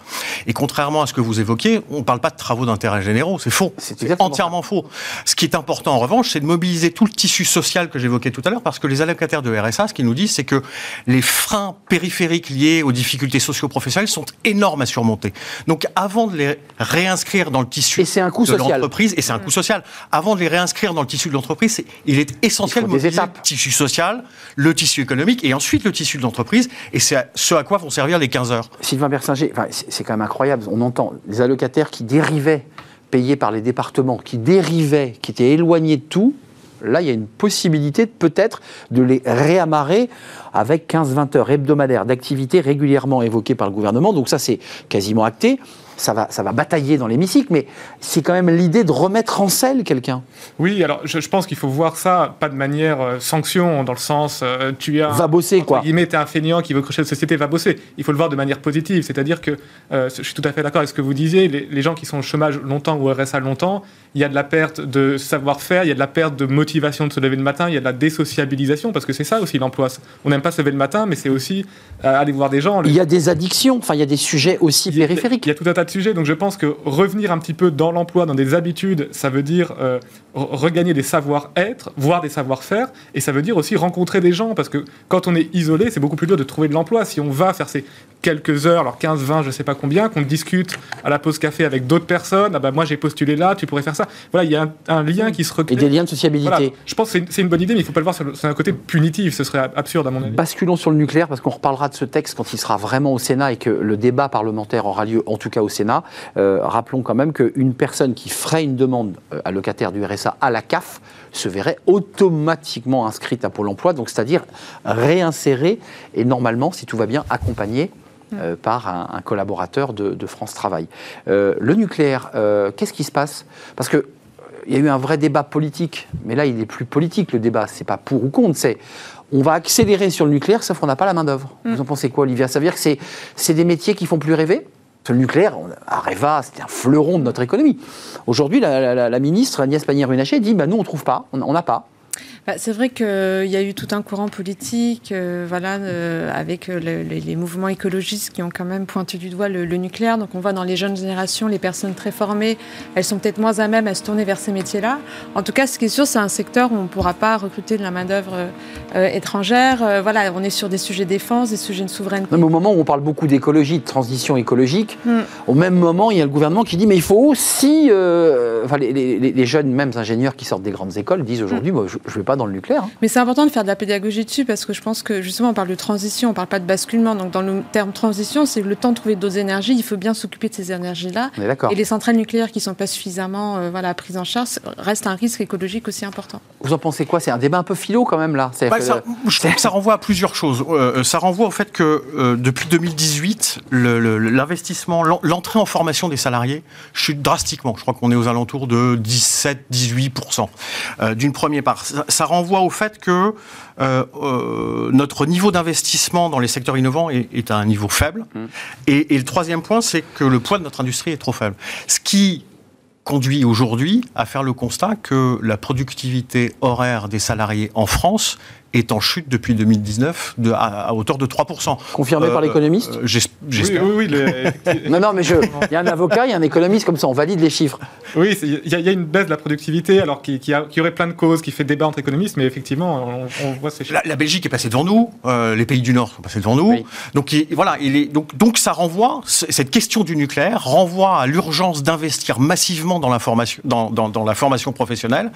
Et contrairement à ce que vous évoquez, on ne parle pas de travaux d'intérêt généraux. C'est faux. C'est entièrement faux. Ce qui est important, en revanche, c'est de mobiliser tout le tissu social que j'évoquais tout à l'heure, parce que les allocataires de RSA, ce qu'ils nous disent, c'est que les freins périphériques liés aux difficultés socio-professionnelles sont énormes à surmonter. Donc, avant de les réinscrire dans le tissu de l'entreprise, et c'est un coût social, avant de les réinscrire dans le tissu de l'entreprise, il est essentiel de mobiliser le tissu social, le tissu économique et ensuite le tissu de l'entreprise. Et c'est ce à quoi vont servir les 15 heures. Sylvain Bersinger, c'est quand même incroyable. On entend des allocataires qui dérivaient, payés par les départements, qui dérivaient, qui étaient éloignés de tout. Là, il y a une possibilité peut-être de les réamarrer avec 15-20 heures hebdomadaires d'activité régulièrement évoquées par le gouvernement. Donc ça, c'est quasiment acté ça va, ça va batailler dans l'hémicycle, mais c'est quand même l'idée de remettre en selle quelqu'un. Oui, alors je, pense qu'il faut voir ça pas de manière euh, sanction, dans le sens euh, tu as. Va bosser, quoi. Il met un feignant qui veut crocher la société, va bosser. Il faut le voir de manière positive, c'est-à-dire que euh, je suis tout à fait d'accord avec ce que vous disiez, les, les, gens qui sont au chômage longtemps ou au RSA longtemps, il y a de la perte de savoir-faire, il y a de la perte de motivation de se lever le matin, il y a de la désociabilisation, parce que c'est ça aussi l'emploi. On n'aime pas se lever le matin, mais c'est aussi aller voir des gens. Il y a des addictions, enfin il y a des sujets aussi périphériques. Il y a tout un tas de sujets, donc je pense que revenir un petit peu dans l'emploi, dans des habitudes, ça veut dire euh, regagner des savoir-être, voire des savoir-faire, et ça veut dire aussi rencontrer des gens, parce que quand on est isolé, c'est beaucoup plus dur de trouver de l'emploi. Si on va faire ces quelques heures, alors 15, 20, je sais pas combien, qu'on discute à la pause café avec d'autres personnes, ah bah moi j'ai postulé là, tu pourrais faire ça. Voilà, il y a un, lien qui se recrée. Et des liens de sociabilité. Je pense que c'est une, bonne idée, mais il ne faut pas le voir sur, un côté punitif, ce serait absurde à mon avis. Basculons sur le nucléaire, parce qu'on reparlera de ce texte quand il sera vraiment au Sénat et que le débat parlementaire aura lieu, en tout cas au Sénat. Euh, rappelons quand même qu'une personne qui ferait une demande euh, à locataire du RSA à la CAF se verrait automatiquement inscrite à Pôle emploi, donc c'est-à-dire réinsérée et normalement, si tout va bien, accompagnée euh, par un, collaborateur de, France Travail. Euh, le nucléaire, euh, qu'est-ce qui se passe? Parce que il y a eu un vrai débat politique, mais là il est plus politique le débat. C'est pas pour ou contre, c'est on va accélérer sur le nucléaire, sauf qu'on n'a pas la main d'œuvre. Mm. Vous en pensez quoi, Olivia? Ça veut dire que c'est des métiers qui font plus rêver? Le nucléaire, Areva, c'était un fleuron de notre économie. Aujourd'hui, la, ministre Agnès Pannier-Runacher dit bah, nous, on ne trouve pas, on n'a pas. Bah, c'est vrai qu'il y a eu tout un courant politique, euh, voilà, euh, avec euh, les, mouvements écologistes qui ont quand même pointé du doigt le, nucléaire. Donc on voit dans les jeunes générations, les personnes très formées, elles sont peut-être moins à même à se tourner vers ces métiers-là. En tout cas, ce qui est sûr, c'est un secteur où on ne pourra pas recruter de la main-d'œuvre étrangère. voilà, on est sur des sujets de défense, des sujets de souveraineté. au moment où on parle beaucoup d'écologie, de transition écologique, hmm. au même moment, il y a le gouvernement qui dit mais il faut aussi. enfin, les, jeunes, même ingénieurs qui sortent des grandes écoles, disent aujourd'hui hmm. moi, je ne vais pas dans le nucléaire. Hein. Mais c'est important de faire de la pédagogie dessus parce que je pense que justement on parle de transition, on parle pas de basculement. Donc dans le terme transition, c'est le temps de trouver d'autres énergies. Il faut bien s'occuper de ces énergies-là. Et les centrales nucléaires qui sont pas suffisamment euh, voilà prises en charge restent un risque écologique aussi important. Vous en pensez quoi? C'est un débat un peu philo quand même là. Bah, ça, je trouve que ça renvoie à plusieurs choses. Euh, ça renvoie au fait que euh, depuis 2018, l'investissement, l'entrée en formation des salariés chute drastiquement. Je crois qu'on est aux alentours de 17-18% d'une première part. Ça, renvoie au fait que euh, euh, notre niveau d'investissement dans les secteurs innovants est, à un niveau faible. Mmh. Et, et, le troisième point, c'est que le poids de notre industrie est trop faible. Ce qui conduit aujourd'hui à faire le constat que la productivité horaire des salariés en France est en chute depuis 2019 de, à, hauteur de 3%. Confirmé par euh, l'économiste euh, J'espère. Oui, oui, non, non, mais il y a un avocat, il y a un économiste, comme ça, on valide les chiffres. Oui, il y, a une baisse de la productivité, alors qui, qui, aurait plein de causes, qui fait débat entre économistes, mais effectivement, on, voit ces chiffres. La, Belgique est passée devant nous, euh, les pays du Nord sont passés devant nous. Donc, voilà, il est, donc, donc ça renvoie, cette question du nucléaire renvoie à l'urgence d'investir massivement dans, dans, dans, dans, la formation professionnelle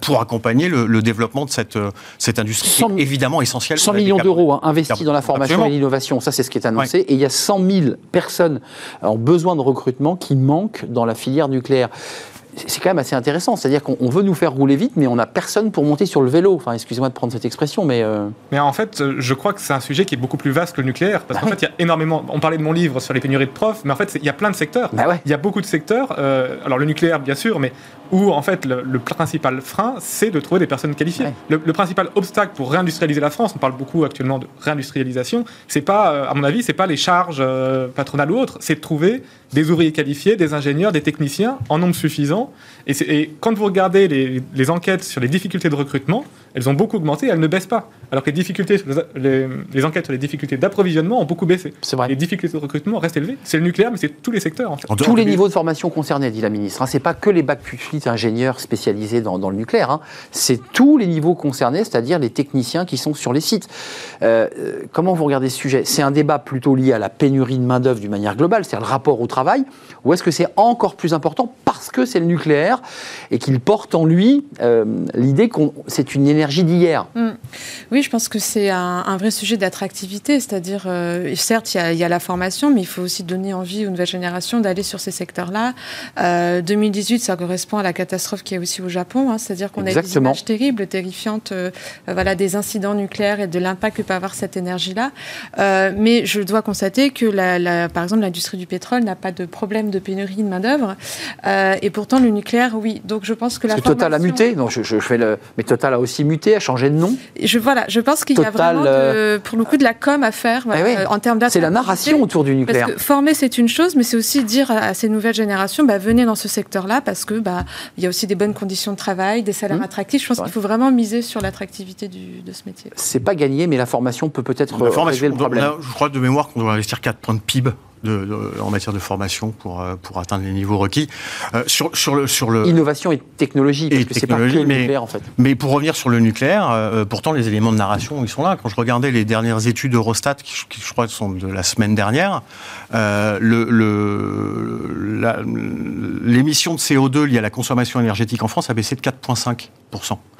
pour accompagner le, le développement de cette, cette industrie ce qui est évidemment essentiel. 100 millions d'euros hein, investis dans la formation et l'innovation, ça c'est ce qui est annoncé. Et il y a 100 000 personnes en besoin de recrutement qui manquent dans la filière nucléaire c'est quand même assez intéressant. C'est-à-dire qu'on veut nous faire rouler vite, mais on n'a personne pour monter sur le vélo. Enfin, excusez-moi de prendre cette expression, mais. Euh, mais en fait, je crois que c'est un sujet qui est beaucoup plus vaste que le nucléaire. Parce bah qu'en fait, il y a énormément. On parlait de mon livre sur les pénuries de profs, mais en fait, il y a plein de secteurs. Bah il y a beaucoup de secteurs. Euh, alors, le nucléaire, bien sûr, mais où, en fait, le, principal frein, c'est de trouver des personnes qualifiées. Le, principal obstacle pour réindustrialiser la France, on parle beaucoup actuellement de réindustrialisation, c'est pas, euh, à mon avis, c'est pas les charges patronales ou autres, c'est de trouver des ouvriers qualifiés, des ingénieurs, des techniciens en nombre suffisant ans et, quand vous regardez les, enquêtes sur les difficultés de recrutement, elles ont beaucoup augmenté, elles ne baissent pas. Alors que les, difficultés, les, enquêtes sur les difficultés d'approvisionnement ont beaucoup baissé. C'est vrai. Les difficultés de recrutement restent élevées. C'est le nucléaire, mais c'est tous les secteurs. En fait. Tous les niveaux de formation concernés, dit la ministre. Hein. Ce n'est pas que les bacs plus ingénieurs spécialisés dans, le nucléaire. Hein. C'est tous les niveaux concernés, c'est-à-dire les techniciens qui sont sur les sites. Euh, euh, comment vous regardez ce sujet? C'est un débat plutôt lié à la pénurie de main-d'œuvre d'une manière globale, c'est-à-dire le rapport au travail, ou est-ce que c'est encore plus important parce que c'est le nucléaire? Et qu'il porte en lui euh, l'idée que c'est une énergie d'hier mm. Oui, je pense que c'est un, vrai sujet d'attractivité, c'est-à-dire, euh, certes, il y, a la formation, mais il faut aussi donner envie aux nouvelles générations d'aller sur ces secteurs-là. 2018, euh, ça correspond à la catastrophe qui est aussi au Japon, hein, c'est-à-dire qu'on a des images terribles, terrifiantes, voilà, des incidents nucléaires et de l'impact que peut avoir cette énergie-là. mais je dois constater que, la, par exemple, l'industrie du pétrole n'a pas de problème de pénurie de main-d'œuvre. et pourtant, le nucléaire, oui. Donc, je pense que la Total a muté? Non, je, fais le. Mais Total a aussi muté, a changé de nom? Je voilà, je pense qu'il y a vraiment, euh, pour le coup, de la com à faire eh euh, en termes C'est la narration autour du nucléaire. Parce que former, c'est une chose, mais c'est aussi dire à, ces nouvelles générations, bah, venez dans ce secteur-là, parce que bah, il y a aussi des bonnes conditions de travail, des salaires mmh. attractifs. Je pense qu'il faut vraiment miser sur l'attractivité de ce métier. C'est pas gagné, mais la formation peut peut-être régler le problème. je crois de mémoire qu'on doit investir 4 points de PIB en matière de formation pour, euh, pour atteindre les niveaux requis. Euh, sur, sur, le, sur le... Innovation et technologie, parce que c'est pas que le mais, nucléaire en fait. Mais pour revenir sur le nucléaire, euh, pourtant les éléments de narration, ils sont là. Quand je regardais les dernières études Eurostat, qui, qui je crois sont de la semaine dernière, le, l'émission de CO2 liée à la consommation énergétique en France a baissé de 4,5%.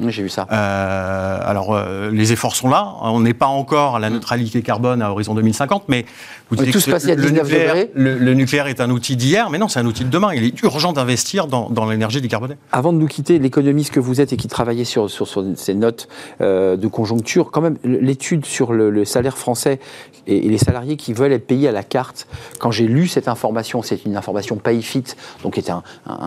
Oui, j'ai vu ça. alors, les efforts sont là. On n'est pas encore à la neutralité carbone à horizon 2050, mais vous dites tout se passe à 19 le, nucléaire est un outil d'hier, mais non, c'est un outil de demain. Il est urgent d'investir dans, l'énergie décarbonée. Avant de nous quitter, l'économiste que vous êtes et qui travaillait sur, sur, ces notes euh, de conjoncture, quand même, l'étude sur le, salaire français et, les salariés qui veulent être payés à la carte, quand j'ai lu cette information, c'est une information PayFit, donc qui est un,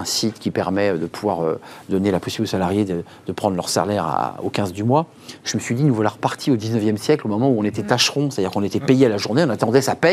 site qui permet de pouvoir euh, donner la possibilité aux salariés de, prendre leur salaire au 15 du mois, je me suis dit, nous voilà repartis au 19e siècle, au moment où on était tâcheron, c'est-à-dire qu'on était payé à la journée, on attendait sa paye,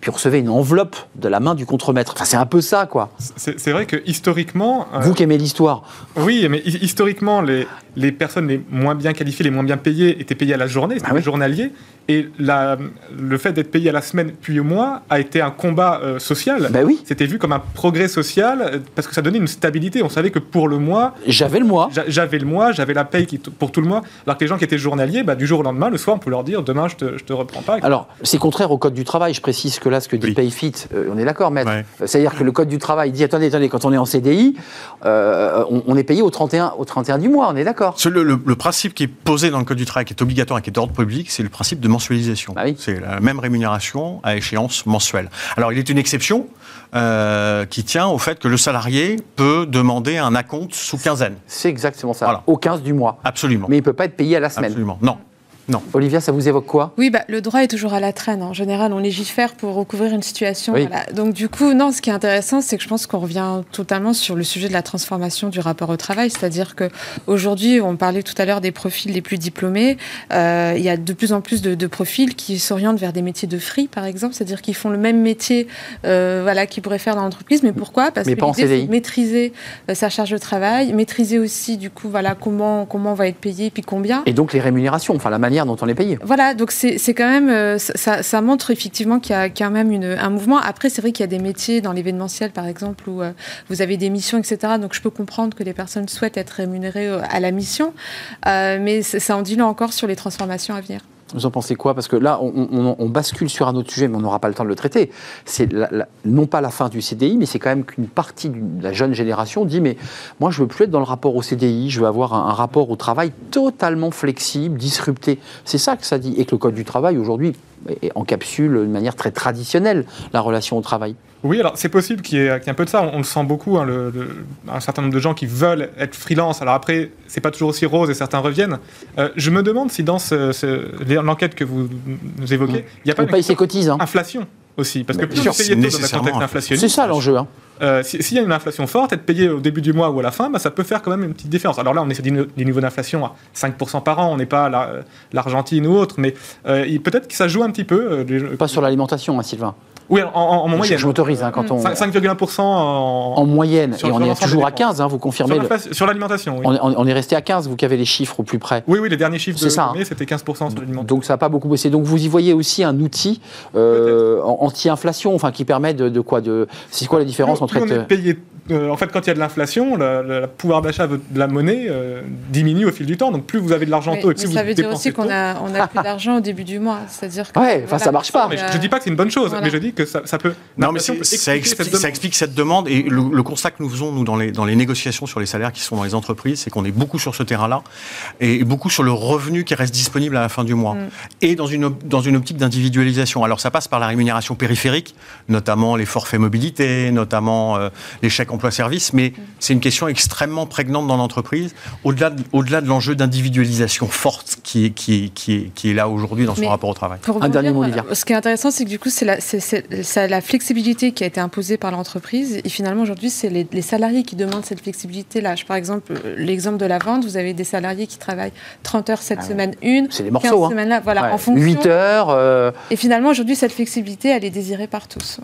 puis on recevait une enveloppe de la main du contremaître. Enfin, c'est un peu ça, quoi. C'est vrai que historiquement. Euh, Vous qui aimez l'histoire. Oui, mais historiquement, les, les personnes les moins bien qualifiées, les moins bien payées, étaient payées à la journée, c'était ah journalier. Et la, le fait d'être payé à la semaine puis au mois a été un combat euh, social. Ben oui. C'était vu comme un progrès social euh, parce que ça donnait une stabilité. On savait que pour le mois. J'avais le mois. J'avais le mois, j'avais la paye qui, pour tout le mois. Alors que les gens qui étaient journaliers, bah, du jour au lendemain, le soir, on peut leur dire demain, je te, je te reprends pas. Alors, c'est contraire au code du travail. Je précise que là, ce que dit Payfit, on est d'accord, maître. C'est-à-dire que le code du travail dit attendez, attendez, quand on est en CDI, on, est payé au 31, au 31 du mois, on est d'accord. Le, le, principe qui est posé dans le code du travail, qui est obligatoire et qui est d'ordre public, c'est le principe de mensualisation. Bah c'est la même rémunération à échéance mensuelle. Alors, il est une exception euh, qui tient au fait que le salarié peut demander un acompte sous quinzaine. C'est exactement ça, au 15 du mois. Absolument. Mais il ne peut pas être payé à la semaine. Absolument, non. Non. Olivia, ça vous évoque quoi? Oui, bah, le droit est toujours à la traîne. En général, on légifère pour recouvrir une situation. Donc, du coup, non, ce qui est intéressant, c'est que je pense qu'on revient totalement sur le sujet de la transformation du rapport au travail. C'est-à-dire qu'aujourd'hui, on parlait tout à l'heure des profils les plus diplômés. Euh, il y a de plus en plus de, profils qui s'orientent vers des métiers de free, par exemple. C'est-à-dire qu'ils font le même métier euh, voilà, qu'ils pourraient faire dans l'entreprise. Mais pourquoi? Parce que c'est maîtriser euh, sa charge de travail, maîtriser aussi, du coup, voilà, comment, comment on va être payé, puis combien. Et donc les rémunérations, enfin la manière dont on est payé. Voilà, donc c'est quand même, euh, ça, montre effectivement qu'il y a quand même une, un mouvement. Après, c'est vrai qu'il y a des métiers dans l'événementiel, par exemple, où euh, vous avez des missions, etc. Donc je peux comprendre que les personnes souhaitent être rémunérées euh, à la mission, mais ça en dit là encore sur les transformations à venir. Vous en pensez quoi? Parce que là, on, bascule sur un autre sujet, mais on n'aura pas le temps de le traiter. C'est non pas la fin du CDI, mais c'est quand même qu'une partie de la jeune génération dit mais moi, je veux plus être dans le rapport au CDI, je veux avoir un, rapport au travail totalement flexible, disrupté. C'est ça que ça dit. Et que le Code du travail, aujourd'hui, encapsule de manière très traditionnelle la relation au travail. Oui, alors c'est possible qu'il y, ait un peu de ça. On, le sent beaucoup, hein, un certain nombre de gens qui veulent être freelance. Alors après, c'est pas toujours aussi rose et certains reviennent. Euh, je me demande si dans l'enquête que vous évoquez, il n'y a pas une hein. inflation aussi. Parce que plus vous payez tôt dans un contexte inflationniste. C'est ça l'enjeu. Hein. Euh, s'il y a une inflation forte, être payé au début du mois ou à la fin, bah, ça peut faire quand même une petite différence. Alors là, on est sur des niveaux d'inflation à 5% par an, on n'est pas l'Argentine ou autre, mais euh, peut-être que ça joue un petit peu. Pas sur l'alimentation, Sylvain. Oui, en, moyenne. Je, m'autorise hein, quand on. 5,1% en, en moyenne. et on est toujours à 15, hein, vous confirmez. Sur l'alimentation, oui. On, est resté à 15, vous qui avez les chiffres au plus près. Oui, oui, les derniers chiffres de hein. c'était 15% sur l'alimentation. Donc ça n'a pas beaucoup baissé. Donc vous y voyez aussi un outil euh, anti-inflation, enfin qui permet de, quoi de, C'est quoi la différence entre. Être... Euh, en fait, quand il y a de l'inflation, le, pouvoir d'achat de la monnaie euh, diminue au fil du temps. Donc, plus vous avez de l'argent tôt et plus vous Ça veut dire aussi qu'on a, on a plus d'argent au début du mois. C'est-à-dire que. Ouais, enfin, ça marche pas. je, ne dis pas que c'est une bonne chose, mais je dis que ça, peut. Non, mais ça explique, ça explique, cette demande. Et le, constat que nous faisons, nous, dans les, dans les négociations sur les salaires qui sont dans les entreprises, c'est qu'on est beaucoup sur ce terrain-là et beaucoup sur le revenu qui reste disponible à la fin du mois. Mm. Et dans une, dans une optique d'individualisation. Alors, ça passe par la rémunération périphérique, notamment les forfaits mobilité, notamment euh, les chèques emploi-service, mais c'est une question extrêmement prégnante dans l'entreprise, au-delà de, au -delà de l'enjeu d'individualisation forte qui est, qui est, qui est, qui est là aujourd'hui dans son rapport au travail. Un dernier mot, Olivia. Ce qui est intéressant, c'est que du coup, c'est la, la, flexibilité qui a été imposée par l'entreprise. Et finalement, aujourd'hui, c'est les, salariés qui demandent cette flexibilité-là. Par exemple, l'exemple de la vente, vous avez des salariés qui travaillent 30 heures cette ah semaine, une. C'est des morceaux. Hein. Semaines là, voilà, en fonction. 8 heures. Euh, et finalement, aujourd'hui, cette flexibilité, elle est désirée par tous.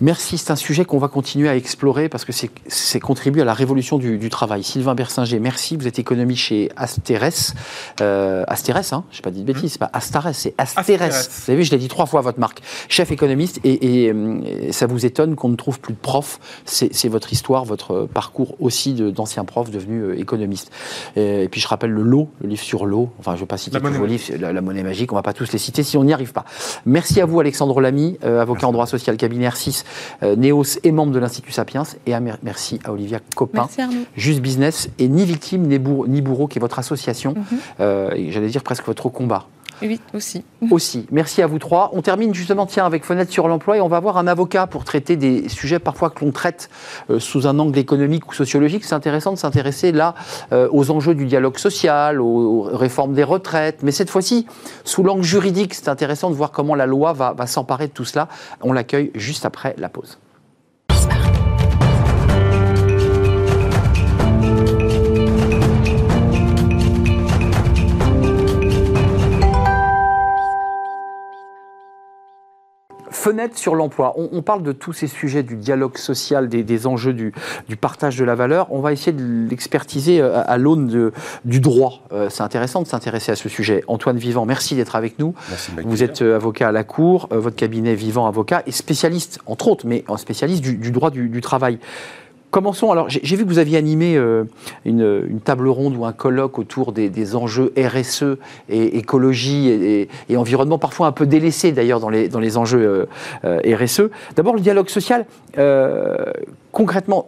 Merci, c'est un sujet qu'on va continuer à explorer parce que c'est contribué à la révolution du, travail. Sylvain Bersinger, merci. Vous êtes économiste chez Asteres. Euh, Asteres, hein, je n'ai pas dit de bêtises, c'est pas Astares, c'est Asteres. Vous avez vu, je l'ai dit trois fois votre marque. Chef économiste, et, euh, ça vous étonne qu'on ne trouve plus de profs. C'est votre histoire, votre parcours aussi d'anciens profs devenus euh, économistes. Et, puis je rappelle le lot, le livre sur l'eau. Enfin, je ne vais pas citer tous vos livres, la, monnaie magique, on ne va pas tous les citer si on n'y arrive pas. Merci à vous, Alexandre Lamy, avocat en droit social, cabinet R6 euh, Néos est membre de l'Institut Sapiens. Et merci à Olivia Copin, Juste Business, et Ni Victime, ni Bourreau, qui est votre association, mhm. euh, et j'allais dire presque votre combat. Oui, aussi. Aussi. Merci à vous trois. On termine justement, tiens, avec Fenêtre sur l'emploi et on va avoir un avocat pour traiter des sujets parfois que l'on traite euh, sous un angle économique ou sociologique. C'est intéressant de s'intéresser là aux enjeux du dialogue social, aux, réformes des retraites, mais cette fois-ci sous l'angle juridique. C'est intéressant de voir comment la loi va s'emparer de tout cela. On l'accueille juste après la pause. Fenêtre sur l'emploi. On, parle de tous ces sujets du dialogue social, des, enjeux du, partage de la valeur. On va essayer de l'expertiser euh, à, l'aune du droit. Euh, c'est intéressant de s'intéresser à ce sujet. Antoine Vivant, merci d'être avec nous. Vous êtes euh, avocat à la Cour, votre cabinet Vivant Avocat et spécialiste, entre autres, mais en spécialiste du, droit du travail. Commençons. Alors, j'ai vu que vous aviez animé euh, une, table ronde ou un colloque autour des, enjeux RSE et écologie et, environnement, parfois un peu délaissés d'ailleurs dans les, dans les enjeux euh, euh, RSE. D'abord, le dialogue social. concrètement,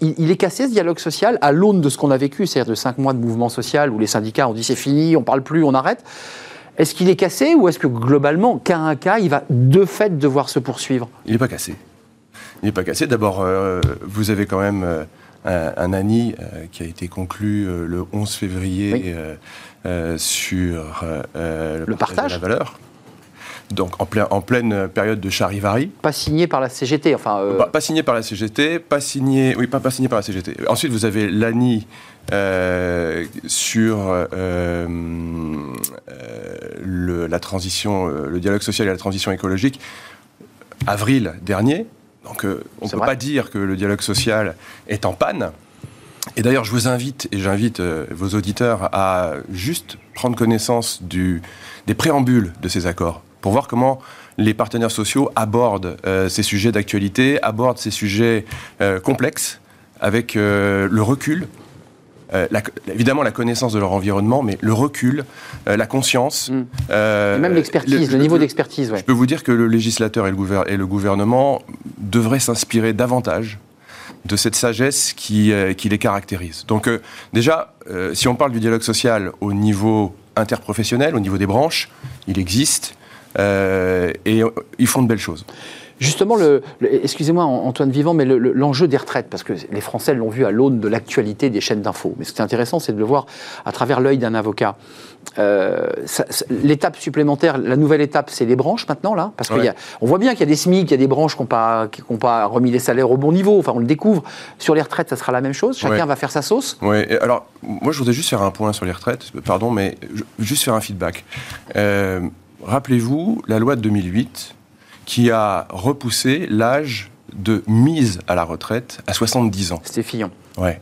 il, est cassé ce dialogue social à l'aune de ce qu'on a vécu, c'est-à-dire de cinq mois de mouvement social où les syndicats ont dit c'est fini, on parle plus, on arrête. Est-ce qu'il est cassé ou est-ce que globalement, cas un cas, il va de fait devoir se poursuivre? Il n'est pas cassé il n'est pas cassé. D'abord, euh, vous avez quand même euh, un, ANI euh, qui a été conclu le 11 février sur le partage de la valeur. Donc en, plein, en, pleine période de charivari. Pas signé par la CGT, enfin. Pas, signé par la CGT, pas signé, oui, pas, pas signé par la CGT. Ensuite, vous avez l'ANI sur le, la transition, le dialogue social et la transition écologique, avril dernier. Donc euh, on ne peut pas dire que le dialogue social est en panne. Et d'ailleurs, je vous invite, et j'invite euh, vos auditeurs à juste prendre connaissance du, des préambules de ces accords, pour voir comment les partenaires sociaux abordent euh, ces sujets d'actualité, abordent ces sujets complexes, avec le recul évidemment la connaissance de leur environnement, mais le recul, la conscience. Mm. et même l'expertise, le, niveau d'expertise. Je peux vous dire que le législateur et le, et le gouvernement devraient s'inspirer davantage de cette sagesse qui, qui les caractérise. Donc déjà, si on parle du dialogue social au niveau interprofessionnel, au niveau des branches, il existe. et ils font de belles choses. Justement, le, excusez-moi Antoine Vivant, mais l'enjeu des retraites, parce que les Français l'ont vu à l'aune de l'actualité des chaînes d'infos. Mais ce qui est intéressant, c'est de le voir à travers l'œil d'un avocat. Euh, l'étape supplémentaire, la nouvelle étape, c'est les branches maintenant, là Parce qu'on voit bien qu'il y a des SMIC, il y a des branches qui n'ont pas, pas remis les salaires au bon niveau, enfin on le découvre. Sur les retraites, ça sera la même chose Chacun va faire sa sauce Oui, alors moi je voudrais juste faire un point sur les retraites, pardon, mais juste faire un feedback. Euh, rappelez-vous, la loi de 2008 qui a repoussé l'âge de mise à la retraite à 70 ans. C'était Fillon. Ouais.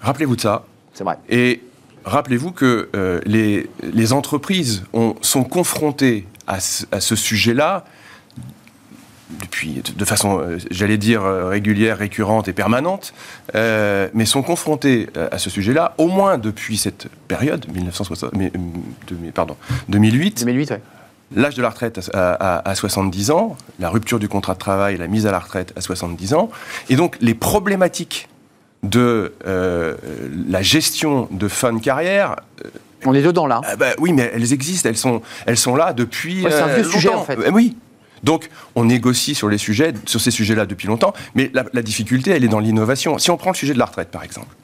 Rappelez-vous de ça. C'est vrai. Et rappelez-vous que euh, les, les, entreprises ont, sont confrontées à ce, sujet-là depuis, de façon, euh, j'allais dire, euh, régulière, récurrente et permanente, mais sont confrontées à ce sujet-là, au moins depuis cette période, 1960, mais, pardon, 2008. 2008, oui l'âge de la retraite à, 70 ans, la rupture du contrat de travail, la mise à la retraite à 70 ans, et donc les problématiques de euh, la gestion de fin de carrière. Euh, On est dedans là. Ah bah oui, mais elles existent, elles sont, elles sont là depuis. c'est un vieux euh, sujet en fait. oui. Donc, on négocie sur les sujets, sur ces sujets-là depuis longtemps, mais la, la difficulté, elle est dans l'innovation. Si on prend le sujet de la retraite, par exemple,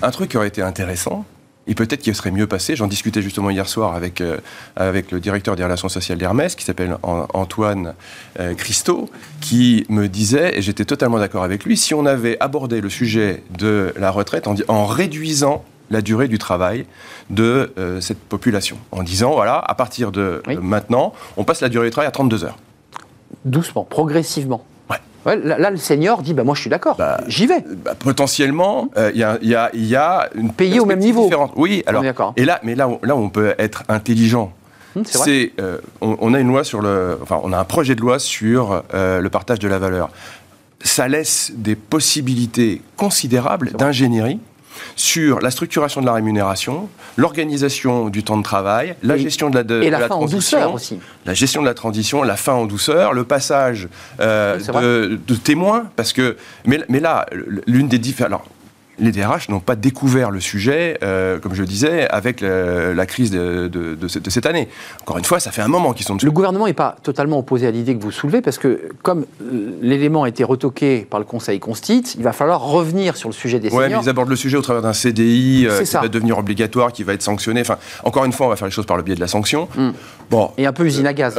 un truc qui aurait été intéressant, et peut-être qu'il serait mieux passé. J'en discutais justement hier soir avec, euh, avec le directeur des relations sociales d'Hermès, qui s'appelle Antoine euh, Christo, qui me disait, et j'étais totalement d'accord avec lui, si on avait abordé le sujet de la retraite en, en réduisant la durée du travail de euh, cette population, en disant, voilà, à partir de maintenant, on passe la durée du travail à 32 heures. Doucement, progressivement là, le senior dit bah, Moi, je suis d'accord, bah, j'y vais. Bah, potentiellement, il euh, y, a, une. Payer au même niveau. Différente. Oui, alors. Et là, mais là, là, on peut être intelligent. Hum, c'est euh, on, a une loi sur le. Enfin, on a un projet de loi sur euh, le partage de la valeur. Ça laisse des possibilités considérables d'ingénierie sur la structuration de la rémunération, l'organisation du temps de travail, la gestion de la, de, et la, fin en douceur aussi. La gestion de la transition, la fin en douceur, le passage euh, de, témoins, parce que mais, mais là l'une des différences les DRH n'ont pas découvert le sujet, euh, comme je le disais, avec la crise de, cette année. Encore une fois, ça fait un moment qu'ils sont dessus. Le gouvernement n'est pas totalement opposé à l'idée que vous soulevez, parce que comme euh, l'élément a été retoqué par le Conseil Constite, il va falloir revenir sur le sujet des seniors. Oui, mais ils abordent le sujet au travers d'un CDI euh, qui va devenir obligatoire, qui va être sanctionné. Enfin, encore une fois, on va faire les choses par le biais de la sanction. Hmm. Bon, Et un peu usine à gaz.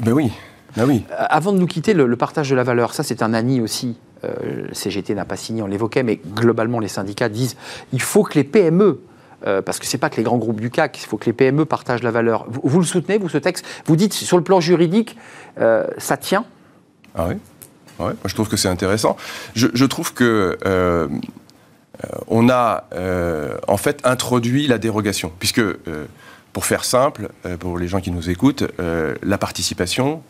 ben oui. Ben oui. Avant de nous quitter, le, le partage de la valeur, ça c'est un ANI aussi euh, CGT n'a pas signé, on l'évoquait, mais globalement les syndicats disent il faut que les PME euh, parce que ce n'est pas que les grands groupes du CAC, il faut que les PME partagent la valeur. Vous, le soutenez, vous, ce texte? Vous dites, sur le plan juridique, euh, ça tient? Ah oui moi, Je trouve que c'est intéressant. Je, trouve que... on a en fait introduit la dérogation, puisque, pour faire simple, pour les gens qui nous écoutent, la participation,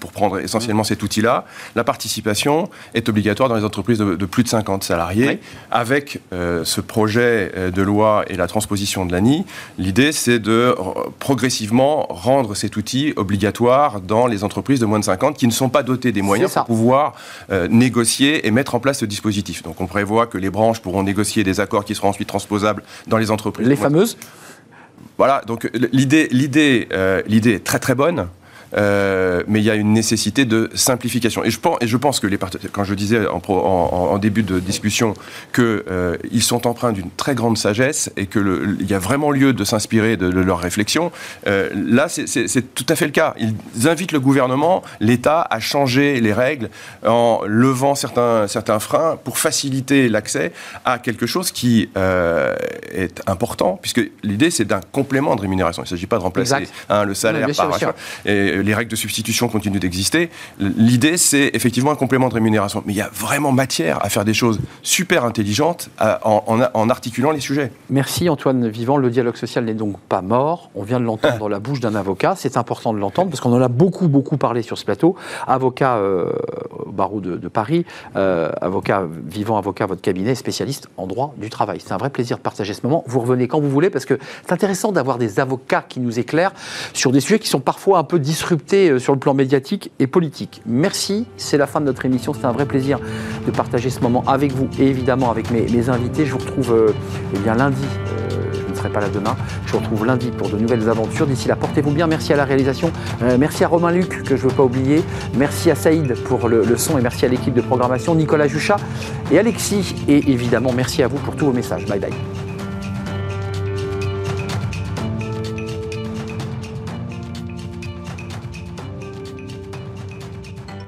pour prendre essentiellement cet outil-là, la participation est obligatoire dans les entreprises de, plus de 50 salariés. Avec euh, ce projet euh, de loi et la transposition de l'ANI, l'idée c'est de progressivement rendre cet outil obligatoire dans les entreprises de moins de 50 qui ne sont pas dotées des moyens pour pouvoir euh, négocier et mettre en place ce dispositif. Donc on prévoit que les branches pourront négocier des accords qui seront ensuite transposables dans les entreprises. Les fameuses? Voilà, donc l'idée, l'idée, l'idée est très très bonne. Euh, mais il y a une nécessité de simplification. Et je pense, et je pense que les quand je disais en, en, début de discussion qu'ils euh, sont empreints d'une très grande sagesse et qu'il y a vraiment lieu de s'inspirer de, leurs réflexions, euh, là c'est tout à fait le cas. Ils invitent le gouvernement, l'État à changer les règles en levant certains, certains freins pour faciliter l'accès à quelque chose qui est important, puisque l'idée c'est d'un complément de rémunération. Il ne s'agit pas de remplacer hein, le salaire par... Et, les règles de substitution continuent d'exister. L'idée, c'est effectivement un complément de rémunération. Mais il y a vraiment matière à faire des choses super intelligentes en, articulant les sujets. Merci Antoine Vivant. Le dialogue social n'est donc pas mort. On vient de l'entendre dans la bouche d'un avocat. C'est important de l'entendre parce qu'on en a beaucoup, beaucoup parlé sur ce plateau. Avocat euh, au barreau de, Paris, euh, avocat vivant, avocat votre cabinet, spécialiste en droit du travail. C'est un vrai plaisir de partager ce moment. Vous revenez quand vous voulez parce que c'est intéressant d'avoir des avocats qui nous éclairent sur des sujets qui sont parfois un peu disruptés euh, sur le plan médiatique et politique. Merci, c'est la fin de notre émission. C'était un vrai plaisir de partager ce moment avec vous et évidemment avec mes, invités. Je vous retrouve euh, eh bien, lundi. Euh, je ne serai pas là demain. Je vous retrouve lundi pour de nouvelles aventures. D'ici là, portez-vous bien. Merci à la réalisation. merci à Romain Luc, que je ne veux pas oublier. Merci à Saïd pour le, le son et merci à l'équipe de programmation, Nicolas Juchat et Alexis. Et évidemment, merci à vous pour tous vos messages. Bye bye.